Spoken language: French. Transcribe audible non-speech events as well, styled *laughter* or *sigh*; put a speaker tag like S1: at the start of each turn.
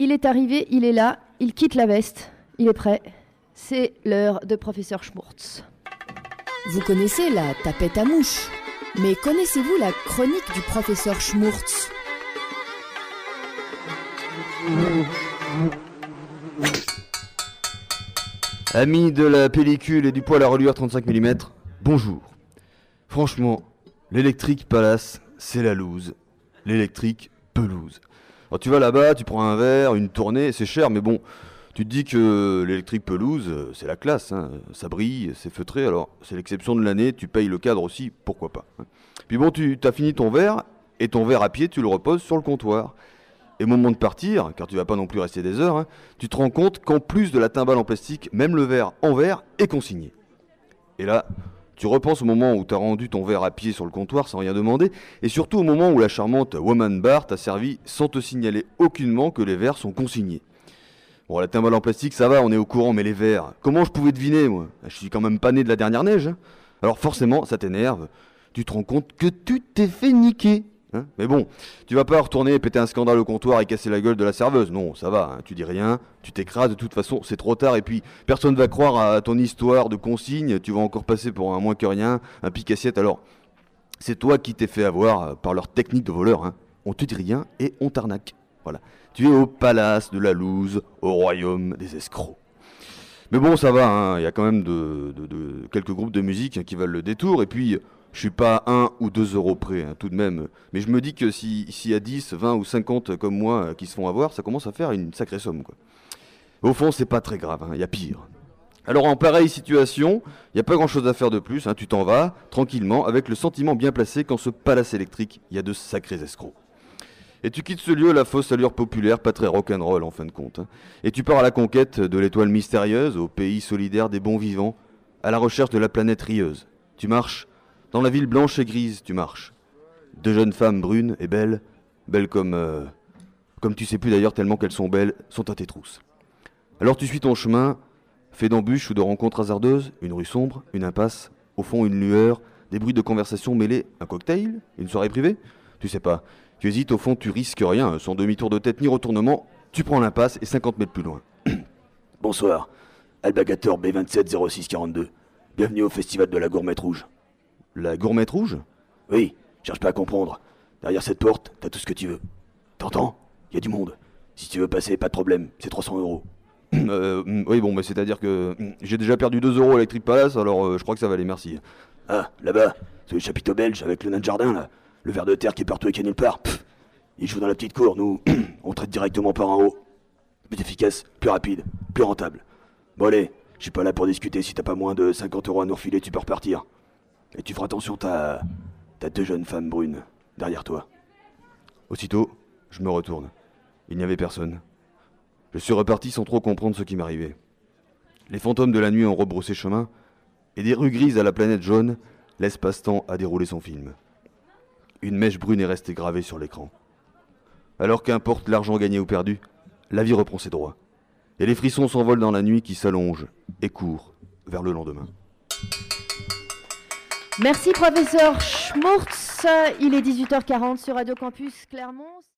S1: Il est arrivé, il est là, il quitte la veste, il est prêt. C'est l'heure de professeur Schmurtz.
S2: Vous connaissez la tapette à mouche, mais connaissez-vous la chronique du professeur Schmurtz?
S3: Amis de la pellicule et du poil à reluire 35 mm, bonjour. Franchement, l'électrique palace, c'est la loose. L'électrique pelouse. Alors tu vas là-bas, tu prends un verre, une tournée, c'est cher, mais bon, tu te dis que l'électrique pelouse, euh, c'est la classe, hein. ça brille, c'est feutré, alors c'est l'exception de l'année, tu payes le cadre aussi, pourquoi pas. hein. Puis bon, tu as fini ton verre, et ton verre à pied, tu le reposes sur le comptoir. Et au moment de partir, car tu vas pas non plus rester des heures, hein, tu te rends compte qu'en plus de la timbale en plastique, même le verre en verre est consigné. Et là, tu repenses au moment où tu as rendu ton verre à pied sur le comptoir sans rien demander, et surtout au moment où la charmante Woman Bar t'a servi sans te signaler aucunement que les verres sont consignés. Bon, la timbale en plastique, ça va, on est au courant, mais les verres, comment je pouvais deviner, moi? Je suis quand même pas né de la dernière neige. hein. Alors forcément, ça t'énerve. Tu te rends compte que tu t'es fait niquer. Hein. mais bon, tu vas pas retourner péter un scandale au comptoir et casser la gueule de la serveuse. Non, ça va, hein, tu dis rien, tu t'écrases, de toute façon, c'est trop tard, et puis personne va croire à ton histoire de consigne, tu vas encore passer pour un moins que rien, un pique-assiette. Alors, c'est toi qui t'es fait avoir euh, par leur technique de voleur. hein. On te dit rien et on t'arnaque. Voilà. Tu es au palace de la loose, au royaume des escrocs. Mais bon, ça va, hein, il y a quand même de, quelques groupes de musique qui valent le détour, et puis je suis pas à 1 ou 2 euros près, hein, tout de même. Mais je me dis que si- s'il y a 10, 20 ou 50 comme moi euh, qui se font avoir, ça commence à faire une sacrée somme. Au fond, c'est pas très grave, hein, il y a pire. Alors en pareille situation, il n'y a pas grand-chose à faire de plus, hein, tu t'en vas, tranquillement, avec le sentiment bien placé qu'en ce palace électrique, il y a de sacrés escrocs. Et tu quittes ce lieu à la fausse allure populaire, pas très rock'n'roll en fin de compte. hein. Et tu pars à la conquête de l'étoile mystérieuse, au pays solidaire des bons vivants, à la recherche de la planète rieuse. Tu marches, dans la ville blanche et grise, tu marches. Deux jeunes femmes brunes et belles, belles comme... euh, comme tu sais plus d'ailleurs tellement qu'elles sont belles, sont à tes trousses. Alors tu suis ton chemin, fait d'embûches ou de rencontres hasardeuses, une rue sombre, une impasse, au fond une lueur, des bruits de conversation mêlés, un cocktail, une soirée privée Tu sais pas. Tu hésites, au fond tu risques rien, sans demi-tour de tête ni retournement, tu prends l'impasse et 50 mètres plus loin.
S4: Bonsoir, Albagator B270642. Bienvenue au festival de la gourmette rouge.
S3: La gourmette rouge
S4: Oui, cherche pas à comprendre. Derrière cette porte, t'as tout ce que tu veux. T'entends? Y a du monde. Si tu veux passer, pas de problème, c'est 300 euros. *clears throat*
S3: Euh, mm, Oui bon, mais c'est-à-dire que mm, j'ai déjà perdu 2 euros à Electric Palace, alors euh, je crois que ça va aller, merci.
S4: Ah, là-bas, c'est le chapiteau belge avec le nain de jardin, là. Le ver de terre qui est partout et qui est nulle part. Pff, il joue dans la petite cour, nous, *clears throat* on traite directement par en haut. Plus efficace, plus rapide, plus rentable. Bon allez, je suis pas là pour discuter, si t'as pas moins de 50 euros à nous refiler, tu peux repartir. Et tu feras attention, t'as... T'as deux jeunes femmes brunes derrière toi.
S3: Aussitôt, je me retourne. Il n'y avait personne. Je suis reparti sans trop comprendre ce qui m'arrivait. Les fantômes de la nuit ont rebroussé chemin, et des rues grises à la planète jaune laissent passe-temps à dérouler son film. Une mèche brune est restée gravée sur l'écran. Alors qu'importe l'argent gagné ou perdu, la vie reprend ses droits. Et les frissons s'envolent dans la nuit qui s'allonge et court vers le lendemain.
S1: Merci professeur Schmurtz. Il est 18h40 sur Radio Campus Clermont.